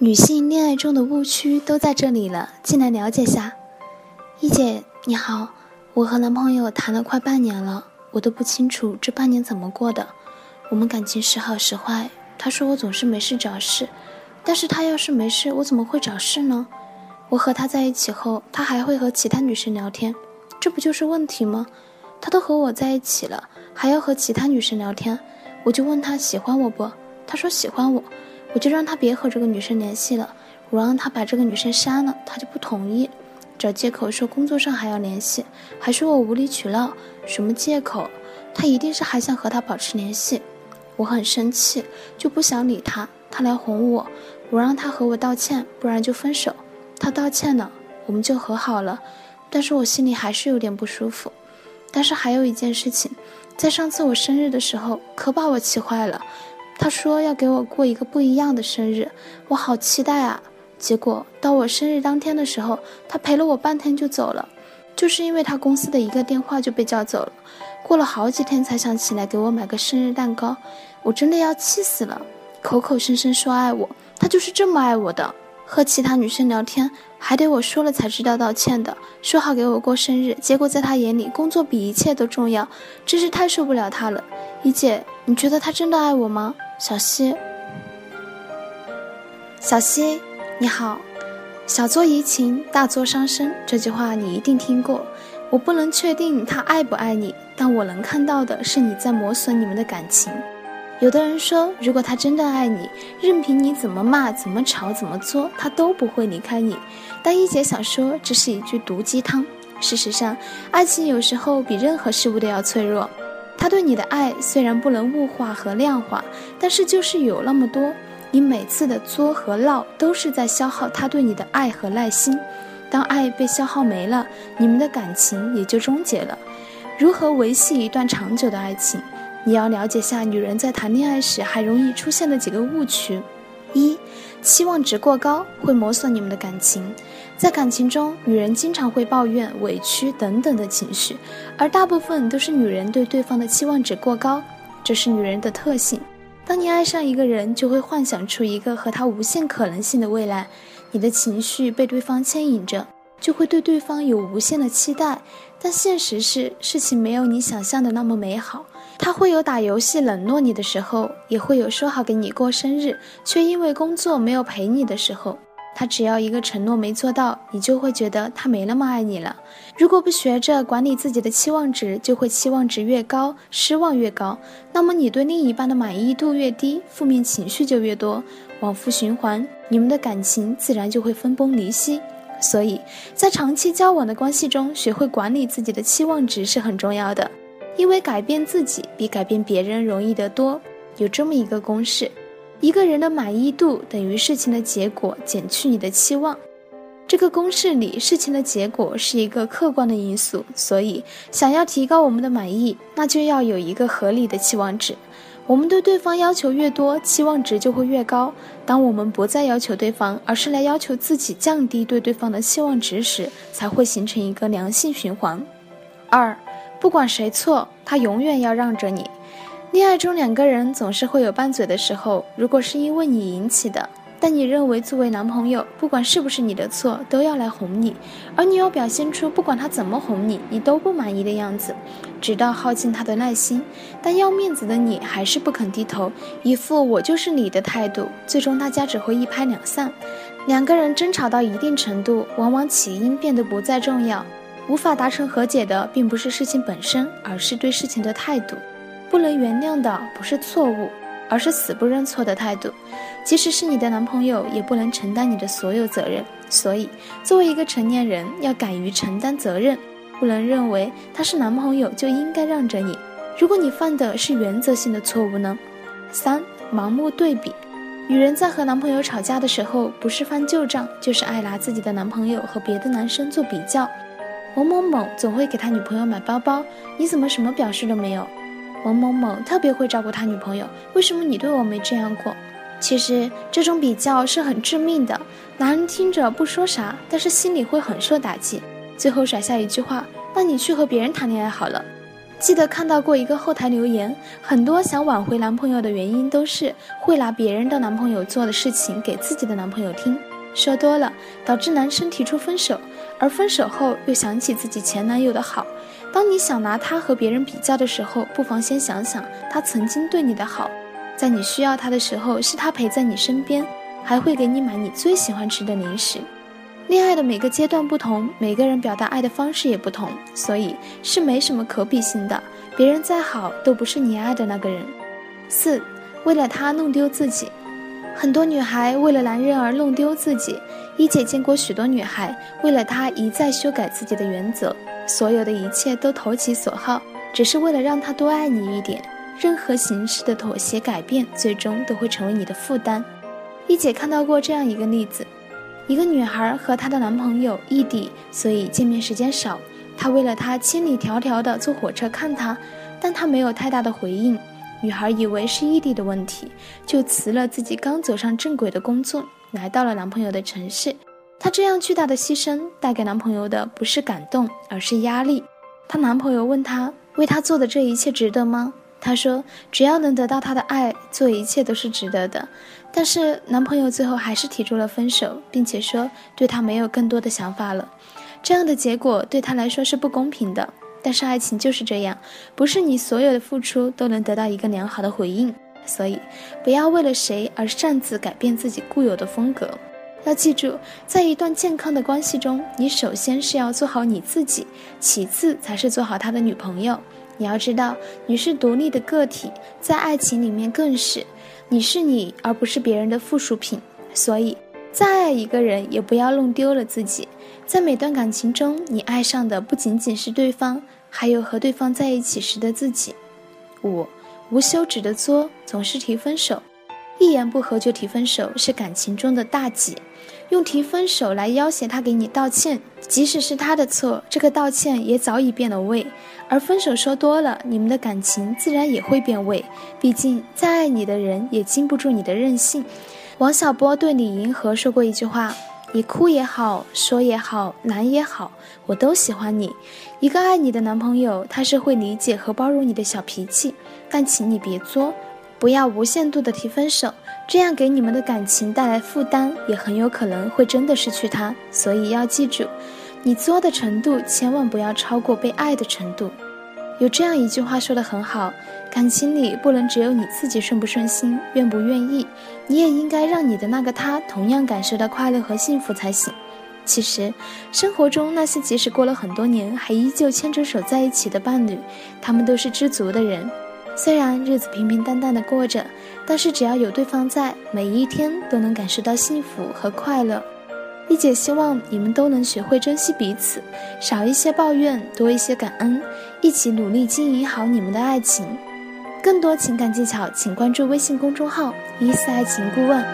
女性恋爱中的误区都在这里了，进来了解下。一姐你好，我和男朋友谈了快半年了，我都不清楚这半年怎么过的。我们感情时好时坏，他说我总是没事找事，但是他要是没事，我怎么会找事呢？我和他在一起后，他还会和其他女生聊天，这不就是问题吗？他都和我在一起了，还要和其他女生聊天，我就问他喜欢我不？他说喜欢我。我就让他别和这个女生联系了，我让他把这个女生删了，他就不同意，找借口说工作上还要联系，还说我无理取闹，什么借口？他一定是还想和他保持联系，我很生气，就不想理他。他来哄我，我让他和我道歉，不然就分手。他道歉了，我们就和好了，但是我心里还是有点不舒服。但是还有一件事情，在上次我生日的时候，可把我气坏了。他说要给我过一个不一样的生日，我好期待啊！结果到我生日当天的时候，他陪了我半天就走了，就是因为他公司的一个电话就被叫走了。过了好几天才想起来给我买个生日蛋糕，我真的要气死了！口口声声说爱我，他就是这么爱我的。和其他女生聊天，还得我说了才知道道歉的。说好给我过生日，结果在他眼里，工作比一切都重要，真是太受不了他了。一姐，你觉得他真的爱我吗？小溪，小溪，你好。小作怡情，大作伤身，这句话你一定听过。我不能确定他爱不爱你，但我能看到的是你在磨损你们的感情。有的人说，如果他真的爱你，任凭你怎么骂、怎么吵、怎么作，他都不会离开你。但一姐想说，这是一句毒鸡汤。事实上，爱情有时候比任何事物都要脆弱。他对你的爱虽然不能物化和量化，但是就是有那么多，你每次的作和闹都是在消耗他对你的爱和耐心。当爱被消耗没了，你们的感情也就终结了。如何维系一段长久的爱情？你要了解下女人在谈恋爱时还容易出现的几个误区：一。期望值过高会磨损你们的感情，在感情中，女人经常会抱怨、委屈等等的情绪，而大部分都是女人对对方的期望值过高，这是女人的特性。当你爱上一个人，就会幻想出一个和他无限可能性的未来，你的情绪被对方牵引着，就会对对方有无限的期待，但现实是，事情没有你想象的那么美好。他会有打游戏冷落你的时候，也会有说好给你过生日，却因为工作没有陪你的时候。他只要一个承诺没做到，你就会觉得他没那么爱你了。如果不学着管理自己的期望值，就会期望值越高，失望越高。那么你对另一半的满意度越低，负面情绪就越多，往复循环，你们的感情自然就会分崩离析。所以在长期交往的关系中，学会管理自己的期望值是很重要的。因为改变自己比改变别人容易得多。有这么一个公式：一个人的满意度等于事情的结果减去你的期望。这个公式里，事情的结果是一个客观的因素，所以想要提高我们的满意，那就要有一个合理的期望值。我们对对方要求越多，期望值就会越高。当我们不再要求对方，而是来要求自己降低对对方的期望值时，才会形成一个良性循环。二。不管谁错，他永远要让着你。恋爱中两个人总是会有拌嘴的时候，如果是因为你引起的，但你认为作为男朋友，不管是不是你的错，都要来哄你，而你又表现出不管他怎么哄你，你都不满意的样子，直到耗尽他的耐心，但要面子的你还是不肯低头，一副我就是你的态度，最终大家只会一拍两散。两个人争吵到一定程度，往往起因变得不再重要。无法达成和解的，并不是事情本身，而是对事情的态度。不能原谅的不是错误，而是死不认错的态度。即使是你的男朋友，也不能承担你的所有责任。所以，作为一个成年人，要敢于承担责任，不能认为他是男朋友就应该让着你。如果你犯的是原则性的错误呢？三、盲目对比。女人在和男朋友吵架的时候，不是翻旧账，就是爱拿自己的男朋友和别的男生做比较。某某某总会给他女朋友买包包，你怎么什么表示都没有？某某某特别会照顾他女朋友，为什么你对我没这样过？其实这种比较是很致命的，男人听着不说啥，但是心里会很受打击，最后甩下一句话：“那你去和别人谈恋爱好了。”记得看到过一个后台留言，很多想挽回男朋友的原因都是会拿别人的男朋友做的事情给自己的男朋友听，说多了导致男生提出分手，而分手后又想起自己前男友的好。当你想拿他和别人比较的时候，不妨先想想他曾经对你的好，在你需要他的时候，是他陪在你身边，还会给你买你最喜欢吃的零食。恋爱的每个阶段不同，每个人表达爱的方式也不同，所以是没什么可比性的。别人再好，都不是你爱的那个人。四，为了他弄丢自己，很多女孩为了男人而弄丢自己。一姐见过许多女孩为了他一再修改自己的原则，所有的一切都投其所好，只是为了让他多爱你一点。任何形式的妥协改变，最终都会成为你的负担。一姐看到过这样一个例子。一个女孩和她的男朋友异地，所以见面时间少。她为了他千里迢迢的坐火车看他，但他没有太大的回应。女孩以为是异地的问题，就辞了自己刚走上正轨的工作，来到了男朋友的城市。她这样巨大的牺牲，带给男朋友的不是感动，而是压力。她男朋友问她，为她做的这一切值得吗？她说：“只要能得到他的爱，做一切都是值得的。”但是男朋友最后还是提出了分手，并且说对她没有更多的想法了。这样的结果对她来说是不公平的。但是爱情就是这样，不是你所有的付出都能得到一个良好的回应。所以不要为了谁而擅自改变自己固有的风格。要记住，在一段健康的关系中，你首先是要做好你自己，其次才是做好他的女朋友。你要知道，你是独立的个体，在爱情里面更是，你是你，而不是别人的附属品。所以，再爱一个人，也不要弄丢了自己。在每段感情中，你爱上的不仅仅是对方，还有和对方在一起时的自己。五，无休止的作，总是提分手。一言不合就提分手是感情中的大忌，用提分手来要挟他给你道歉，即使是他的错，这个道歉也早已变了味。而分手说多了，你们的感情自然也会变味。毕竟再爱你的人也经不住你的任性。王小波对李银河说过一句话：“你哭也好，说也好，难也好，我都喜欢你。”一个爱你的男朋友，他是会理解和包容你的小脾气，但请你别作。不要无限度的提分手，这样给你们的感情带来负担，也很有可能会真的失去他。所以要记住，你作的程度千万不要超过被爱的程度。有这样一句话说的很好，感情里不能只有你自己顺不顺心、愿不愿意，你也应该让你的那个他同样感受到快乐和幸福才行。其实，生活中那些即使过了很多年还依旧牵着手在一起的伴侣，他们都是知足的人。虽然日子平平淡淡的过着，但是只要有对方在，每一天都能感受到幸福和快乐。一姐希望你们都能学会珍惜彼此，少一些抱怨，多一些感恩，一起努力经营好你们的爱情。更多情感技巧，请关注微信公众号“一四爱情顾问”。